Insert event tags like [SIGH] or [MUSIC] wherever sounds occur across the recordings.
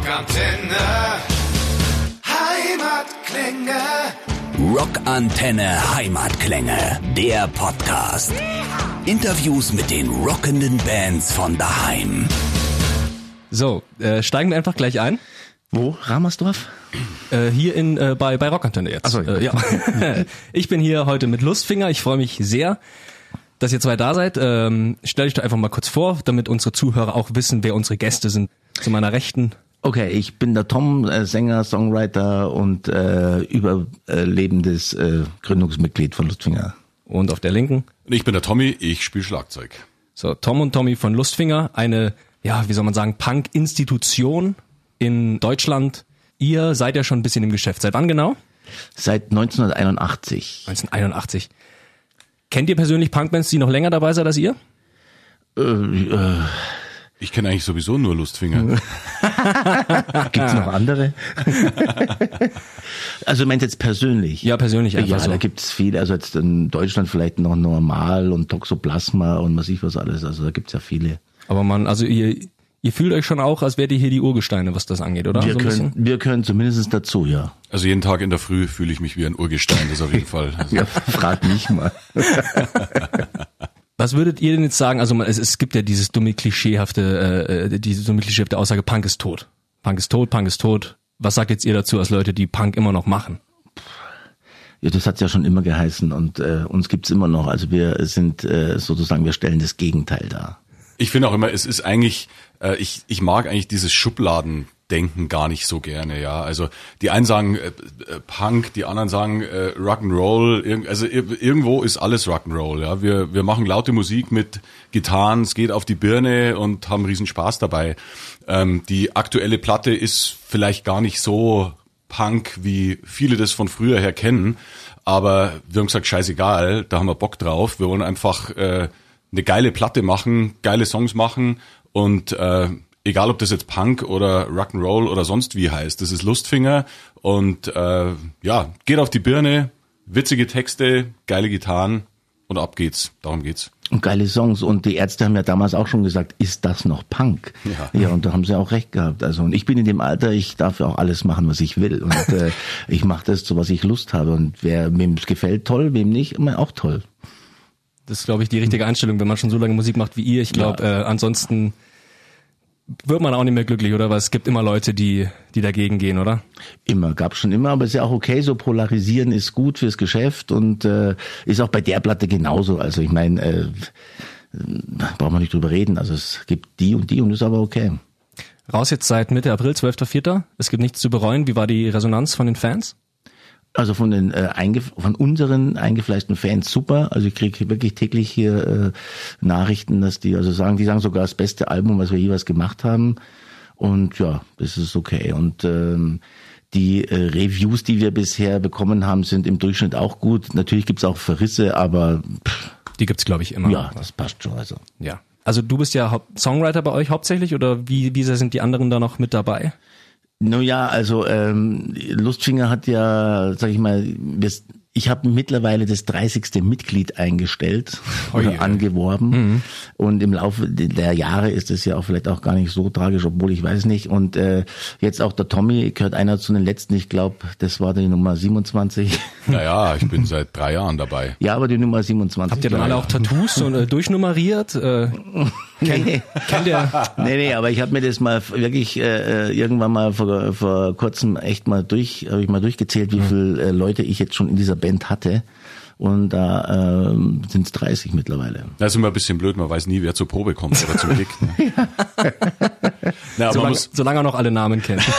Rockantenne. Heimatklänge. Rockantenne Heimatklänge, der Podcast. Interviews mit den rockenden Bands von daheim. So, äh, steigen wir einfach gleich ein. Wo? Ramersdorf? Äh, hier in äh, bei bei Rockantenne jetzt. Ach so, äh, ja. [LAUGHS] ich bin hier heute mit Lustfinger. Ich freue mich sehr, dass ihr zwei da seid. Ähm, stell dich doch einfach mal kurz vor, damit unsere Zuhörer auch wissen, wer unsere Gäste sind. Zu meiner Rechten. Okay, ich bin der Tom, äh, Sänger, Songwriter und äh, überlebendes äh, Gründungsmitglied von Lustfinger. Und auf der linken. Ich bin der Tommy, ich spiele Schlagzeug. So, Tom und Tommy von Lustfinger, eine, ja, wie soll man sagen, Punk-Institution in Deutschland. Ihr seid ja schon ein bisschen im Geschäft. Seit wann genau? Seit 1981. 1981. Kennt ihr persönlich Punkbands, die noch länger dabei sind als ihr? Äh, äh, Ich kenne eigentlich sowieso nur Lustfinger. [LAUGHS] gibt's noch andere? [LAUGHS] also du meinst jetzt persönlich? Ja, persönlich einfach Ja, so. da gibt's viele. Also jetzt in Deutschland vielleicht noch Normal und Toxoplasma und was ich was alles. Also da gibt's ja viele. Aber man, also ihr, ihr fühlt euch schon auch, als wärt ihr hier die Urgesteine, was das angeht, oder? Wir So ein können, wir können zumindest dazu, ja. Also jeden Tag in der Früh fühle ich mich wie ein Urgestein, das auf jeden [LAUGHS] Fall. Also, Ja, frag mich mal. Was würdet ihr denn jetzt sagen? Also es, es gibt ja dieses dumme klischeehafte, äh, diese dumme klischeehafte Aussage, Punk ist tot. Punk ist tot, Punk ist tot. Was sagt jetzt ihr dazu als Leute, die Punk immer noch machen? Ja, das hat's ja schon immer geheißen und äh, uns gibt's immer noch. Also wir sind äh, sozusagen, wir stellen das Gegenteil dar. Ich finde auch immer, es ist eigentlich, äh, ich, ich mag eigentlich dieses Schubladendenken gar nicht so gerne, ja. Also die einen sagen äh, äh, Punk, die anderen sagen äh, Rock'n'Roll, also ir irgendwo ist alles Rock'n'Roll, ja. Wir, wir machen laute Musik mit Gitarren, es geht auf die Birne und haben riesen Spaß dabei. Ähm, die aktuelle Platte ist vielleicht gar nicht so Punk, wie viele das von früher her kennen. Aber wir haben gesagt, scheißegal, da haben wir Bock drauf. Wir wollen einfach äh, eine geile Platte machen, geile Songs machen und äh, egal ob das jetzt Punk oder Rock'n'Roll oder sonst wie heißt, das ist Lustfinger und äh, ja, geht auf die Birne, witzige Texte, geile Gitarren und ab geht's. Darum geht's. Und geile Songs. Und die Ärzte haben ja damals auch schon gesagt, ist das noch Punk? Ja. ja und da haben sie auch recht gehabt. Also und ich bin in dem Alter, ich darf ja auch alles machen, was ich will. Und [LAUGHS] äh, ich mache das, so was ich Lust habe. Und wer wem es gefällt, toll, wem nicht, immer auch toll. Das ist, glaube ich, die richtige Einstellung, wenn man schon so lange Musik macht wie ihr. Ich glaube, äh, ansonsten wird man auch nicht mehr glücklich, oder? Weil es gibt immer Leute, die, die dagegen gehen, oder? Immer, gab schon immer, aber ist ja auch okay, so polarisieren ist gut fürs Geschäft und äh, ist auch bei der Platte genauso. Also ich meine, äh, braucht man nicht drüber reden. Also es gibt die und die und ist aber okay. Raus jetzt seit Mitte April, 12.04. Es gibt nichts zu bereuen. Wie war die Resonanz von den Fans? Also von den äh, von unseren eingefleischten Fans super. Also ich kriege wirklich täglich hier äh, Nachrichten, dass die also sagen, die sagen sogar das beste Album, was wir jeweils gemacht haben. Und ja, das ist okay. Und ähm, die äh, Reviews, die wir bisher bekommen haben, sind im Durchschnitt auch gut. Natürlich gibt's auch Verrisse, aber pff, Die gibt's, glaube ich, immer. ja, das passt schon. Also ja. Also du bist ja Songwriter bei euch hauptsächlich oder wie, wie sehr sind die anderen da noch mit dabei? Nun ja, also ähm, Lustfinger hat ja, sag ich mal, ich habe mittlerweile das 30. Mitglied eingestellt Ui, oder angeworben und im Laufe der Jahre ist es ja auch vielleicht auch gar nicht so tragisch, obwohl ich weiß nicht und äh, jetzt auch der Tommy gehört einer zu den letzten, ich glaube, das war die Nummer 27. Naja, ich bin seit drei Jahren dabei. ja, aber die Nummer 27. Habt ihr dann alle auch Tattoos und äh, durchnummeriert? Äh, [LAUGHS] nee. kennt ihr? [LAUGHS] nee, nee, aber ich habe mir das mal wirklich äh, irgendwann mal vor, vor kurzem echt mal durch, habe ich mal durchgezählt, wie viele äh, Leute ich jetzt schon in dieser Band hatte. Und da ähm, sind es 30 mittlerweile. Das ist immer ein bisschen blöd, man weiß nie, wer zur Probe kommt oder zum [LAUGHS] Gig. Ne? [LAUGHS] [LAUGHS] Man Solange, muss, solange er noch alle Namen kennt. [LAUGHS]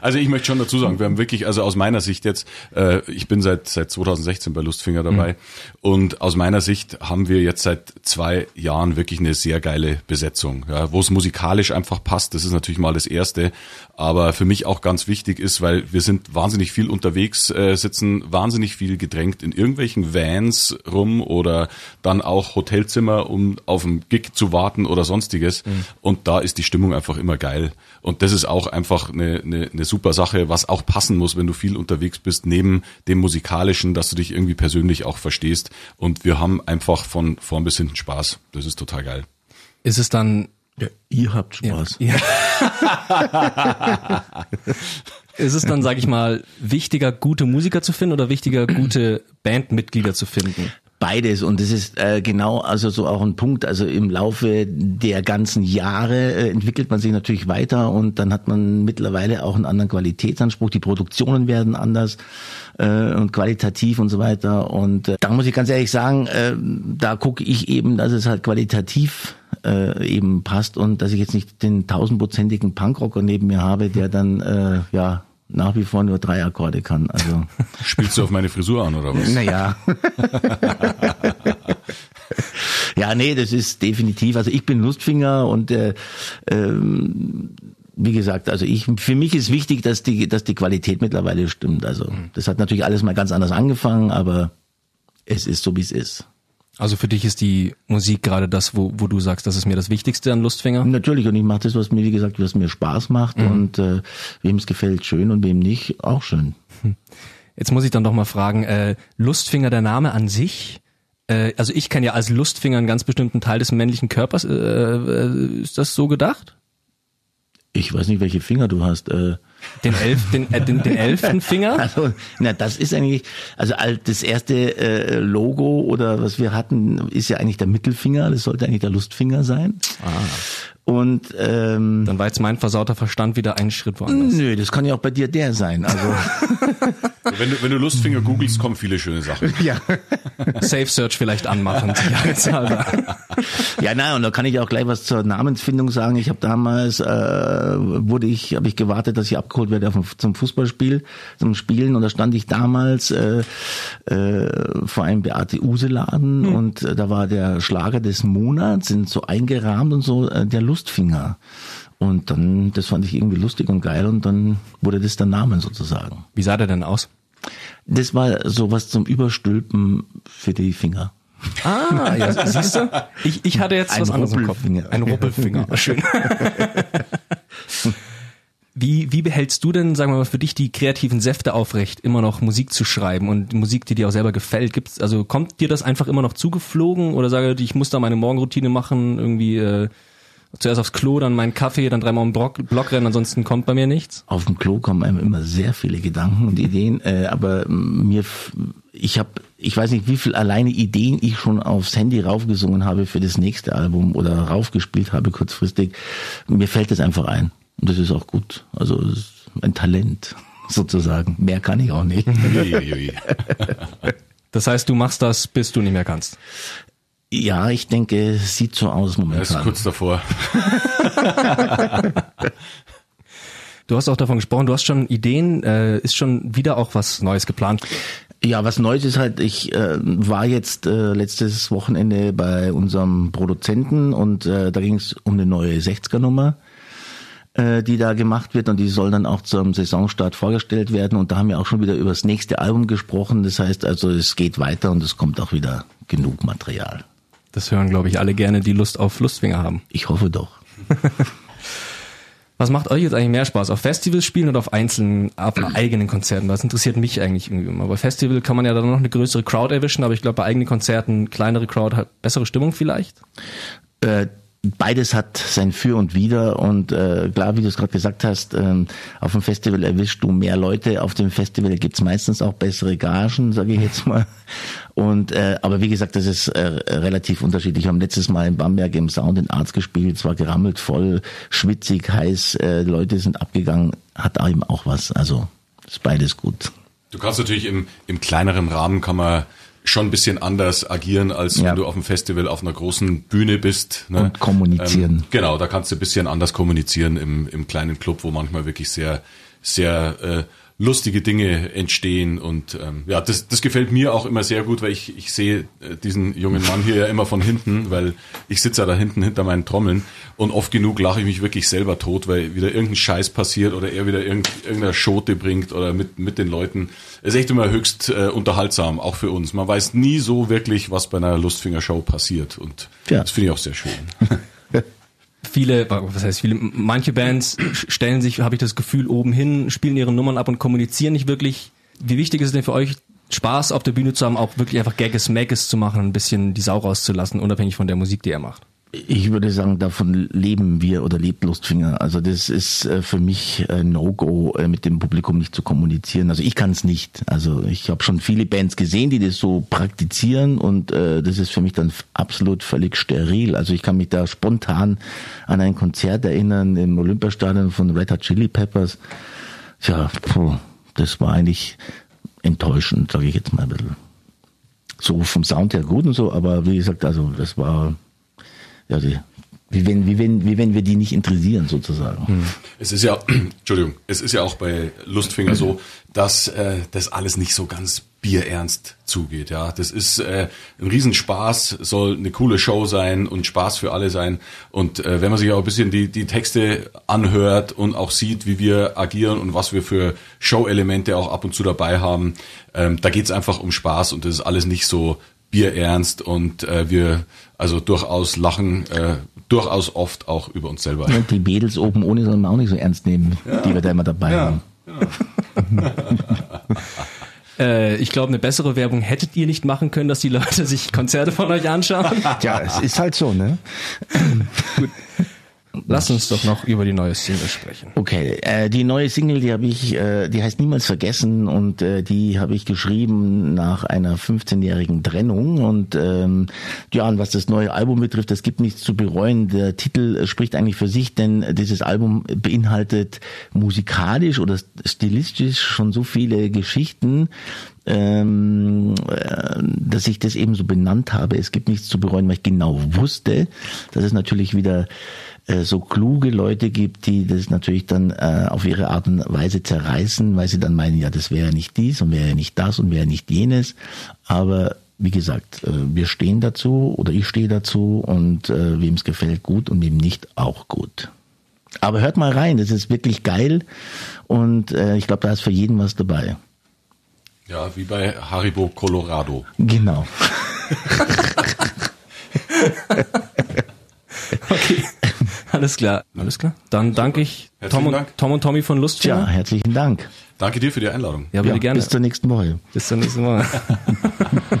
Also ich möchte schon dazu sagen, wir haben wirklich, also aus meiner Sicht jetzt, äh, ich bin seit seit 2016 bei Lustfinger dabei und aus meiner Sicht haben wir jetzt seit zwei Jahren wirklich eine sehr geile Besetzung, ja, wo es musikalisch einfach passt. Das ist natürlich mal das Erste, aber für mich auch ganz wichtig ist, weil wir sind wahnsinnig viel unterwegs, äh, sitzen wahnsinnig viel gedrängt in irgendwelchen Vans rum oder dann auch Hotelzimmer, um auf dem Gig zu warten oder sonstiges. Und da ist die Stimmung einfach immer geil. Und das ist auch einfach eine, eine, eine super Sache, was auch passen muss, wenn du viel unterwegs bist, neben dem musikalischen, dass du dich irgendwie persönlich auch verstehst. Und wir haben einfach von vorn bis hinten Spaß. Das ist total geil. Ist es dann Ja, ihr habt Spaß. Ja. [LAUGHS] ist es dann, sage ich mal, wichtiger, gute Musiker zu finden oder wichtiger, gute Bandmitglieder zu finden? Beides und das ist äh, genau also so auch ein Punkt. Also im Laufe der ganzen Jahre äh, entwickelt man sich natürlich weiter und dann hat man mittlerweile auch einen anderen Qualitätsanspruch. Die Produktionen werden anders äh, und qualitativ und so weiter. Und äh, da muss ich ganz ehrlich sagen, äh, da gucke ich eben, dass es halt qualitativ äh, eben passt und dass ich jetzt nicht den tausendprozentigen Punkrocker neben mir habe, der dann äh, ja nach wie vor nur drei Akkorde kann. Also [LAUGHS] Spielst du auf meine Frisur an oder was? naja. [LAUGHS] ja, nee, das ist definitiv. Also ich bin Lustfinger und äh, ähm, wie gesagt, also ich für mich ist wichtig, dass die dass die Qualität mittlerweile stimmt. Also das hat natürlich alles mal ganz anders angefangen, aber es ist so wie es ist. Also für dich ist die Musik gerade das, wo, wo du sagst, das ist mir das Wichtigste an Lustfinger? Natürlich und ich mache das, was mir wie gesagt, was mir Spaß macht und äh, wem es gefällt schön und wem nicht auch schön. Jetzt muss ich dann doch mal fragen, äh, Lustfinger, der Name an sich, äh, also ich kenne ja als Lustfinger einen ganz bestimmten Teil des männlichen Körpers. Äh, äh, ist das so gedacht? Ich weiß nicht, welche Finger du hast. Äh, Den, Elf, den, äh, den, den Elfenfinger? [LAUGHS] Also, na, das ist eigentlich, also das erste äh, Logo oder was wir hatten, ist ja eigentlich der Mittelfinger. Das sollte eigentlich der Lustfinger sein. Und ähm, Dann war jetzt mein versauter Verstand wieder einen Schritt woanders. nö, das kann ja auch bei dir der sein. Also [LAUGHS] Wenn du, wenn du Lustfinger googelst, kommen viele schöne Sachen. [LAUGHS] ja, Safe Search vielleicht anmachen. [LAUGHS] ja, nein, und da kann ich auch gleich was zur Namensfindung sagen. Ich habe damals äh, wurde ich, habe ich gewartet, dass ich abgeholt werde auf, zum Fußballspiel, zum Spielen, und da stand ich damals äh, äh, vor einem Beate Use Laden und äh, da war der Schlager des Monats, sind so eingerahmt und so äh, der Lustfinger. Und dann, das fand ich irgendwie lustig und geil und dann wurde das der Name sozusagen. Wie sah der denn aus? Das war sowas zum Überstülpen für die Finger. Ah, ja, siehst du? Ich, ich hatte jetzt Ein was anderes im Kopf. Ein Ruppelfinger. [LAUGHS] Schön. Wie, wie behältst du denn, sagen wir mal, für dich die kreativen Säfte aufrecht, immer noch Musik zu schreiben und Musik, die dir auch selber gefällt? Gibt's, also kommt dir das einfach immer noch zugeflogen oder sage ich, ich muss da meine Morgenroutine machen, irgendwie äh, zuerst aufs Klo, dann meinen Kaffee, dann dreimal um den Block, Block rennen, ansonsten kommt bei mir nichts? auf dem Klo kommen einem immer sehr viele Gedanken und Ideen, äh, aber mir, ich habe, ich weiß nicht, wie viel alleine Ideen ich schon aufs Handy raufgesungen habe für das nächste Album oder raufgespielt habe kurzfristig. Mir fällt es einfach ein und das ist auch gut. Also es ist ein Talent [LAUGHS] sozusagen. Mehr kann ich auch nicht. Uiuiui. Das heißt, du machst das, bis du nicht mehr kannst. Ja, ich denke, es sieht so aus Er ist momentan. kurz davor. [LAUGHS] Du hast auch davon gesprochen, du hast schon Ideen, äh, ist schon wieder auch was Neues geplant. Ja, was Neues ist halt, ich äh, war jetzt äh, letztes Wochenende bei unserem Produzenten und äh, da ging es um eine neue 60er-Nummer, äh, die da gemacht wird und die soll dann auch zum Saisonstart vorgestellt werden und da haben wir auch schon wieder über das nächste Album gesprochen. Das heißt also, es geht weiter und es kommt auch wieder genug Material. Das hören, glaube ich, alle gerne, die Lust auf Lustfinger haben. Ich hoffe doch. Was macht euch jetzt eigentlich mehr Spaß? Auf Festivals spielen oder auf einzelnen, auf eigenen Konzerten? Das interessiert mich eigentlich irgendwie immer. Bei Festival kann man ja dann noch eine größere Crowd erwischen, aber ich glaube, bei eigenen Konzerten, kleinere Crowd hat bessere Stimmung vielleicht. Äh, beides hat sein Für und Wider und äh, klar, wie du es gerade gesagt hast, ähm, auf dem Festival erwischst du mehr Leute, auf dem Festival gibt's meistens auch bessere Gagen, sage ich jetzt mal. Und äh, aber wie gesagt, das ist äh, relativ unterschiedlich. Wir haben letztes Mal in Bamberg im Sound in Arts gespielt, es war gerammelt voll, schwitzig, heiß, äh, Leute sind abgegangen, hat eben auch was. Also ist beides gut. Du kannst natürlich im, im kleineren Rahmen kann man schon ein bisschen anders agieren, als Ja. wenn du auf dem Festival auf einer großen Bühne bist. Ne? Und kommunizieren. Ähm, genau, da kannst du ein bisschen anders kommunizieren im, im kleinen Club, wo manchmal wirklich sehr, sehr äh, lustige Dinge entstehen und ähm, ja, das, das gefällt mir auch immer sehr gut, weil ich, ich sehe äh, diesen jungen Mann hier ja immer von hinten, weil ich sitze ja da hinten hinter meinen Trommeln und oft genug lache ich mich wirklich selber tot, weil wieder irgendein Scheiß passiert oder er wieder irgend, irgendeine Schote bringt oder mit, mit den Leuten. Es ist echt immer höchst äh, unterhaltsam, auch für uns. Man weiß nie so wirklich, was bei einer Lustfinger-Show passiert und Ja. das finde ich auch sehr schön. [LAUGHS] Viele, was heißt viele, manche Bands stellen sich, habe ich das Gefühl, oben hin, spielen ihre Nummern ab und kommunizieren nicht wirklich. Wie wichtig ist es denn für euch, Spaß auf der Bühne zu haben, auch wirklich einfach Gagges, Magges zu machen, ein bisschen die Sau rauszulassen, unabhängig von der Musik, die er macht? Ich würde sagen, davon leben wir oder lebt Lustfinger. Also das ist äh, für mich No-Go, äh, mit dem Publikum nicht zu kommunizieren. Also ich kann es nicht. Also ich habe schon viele Bands gesehen, die das so praktizieren und äh, das ist für mich dann absolut völlig steril. Also ich kann mich da spontan an ein Konzert erinnern im Olympiastadion von Red Hot Chili Peppers. Tja, puh, das war eigentlich enttäuschend, sage ich jetzt mal ein bisschen. So vom Sound her gut und so, aber wie gesagt, also das war ja, die, wie wenn, wie wenn, wie wenn wir die nicht interessieren sozusagen. Hm. Es ist ja, [CLEARS THROAT] Entschuldigung, es ist ja auch bei Lustfinger so, dass äh, das alles nicht so ganz bierernst zugeht. Ja, das ist äh, ein Riesenspaß, soll eine coole Show sein und Spaß für alle sein. Und äh, wenn man sich auch ein bisschen die die Texte anhört und auch sieht, wie wir agieren und was wir für Show-Elemente auch ab und zu dabei haben, ähm, da geht's einfach um Spaß und das ist alles nicht so bierernst und äh, wir also durchaus lachen äh, durchaus oft auch über uns selber. Und die Mädels oben ohne sollen wir auch nicht so ernst nehmen, ja. die wir da immer dabei ja. haben. Ja. [LAUGHS] Äh, ich glaube, eine bessere Werbung hättet ihr nicht machen können, dass die Leute sich Konzerte von euch anschauen. Ja, es ist halt so, ne? Gut. Lass uns doch noch über die neue Single sprechen. Okay, äh, die neue Single, die habe ich, äh, die heißt Niemals vergessen und äh, die habe ich geschrieben nach einer 15-jährigen Trennung und ähm, ja, und was das neue Album betrifft, das gibt nichts zu bereuen. Der Titel spricht eigentlich für sich, denn dieses Album beinhaltet musikalisch oder stilistisch schon so viele Geschichten, ähm, äh, dass ich das eben so benannt habe. Es gibt nichts zu bereuen, weil ich genau wusste, dass es natürlich wieder äh, so kluge Leute gibt, die das natürlich dann äh, auf ihre Art und Weise zerreißen, weil sie dann meinen, ja, das wäre nicht dies und wäre nicht das und wäre nicht jenes. Aber wie gesagt, äh, wir stehen dazu oder ich stehe dazu und äh, wem es gefällt, gut und wem nicht, auch gut. Aber hört mal rein, das ist wirklich geil und äh, ich glaube, da ist für jeden was dabei. Ja, wie bei Haribo Colorado. Genau. [LAUGHS] okay. Alles klar. Alles klar. Dann danke ich Tom und, Dank. Tom und Tommy von Lustfinger. Ja, herzlichen Dank. Danke dir für die Einladung. Ja, bitte ja, gerne. Bis zur nächsten Woche. Bis zur nächsten Woche. [LAUGHS]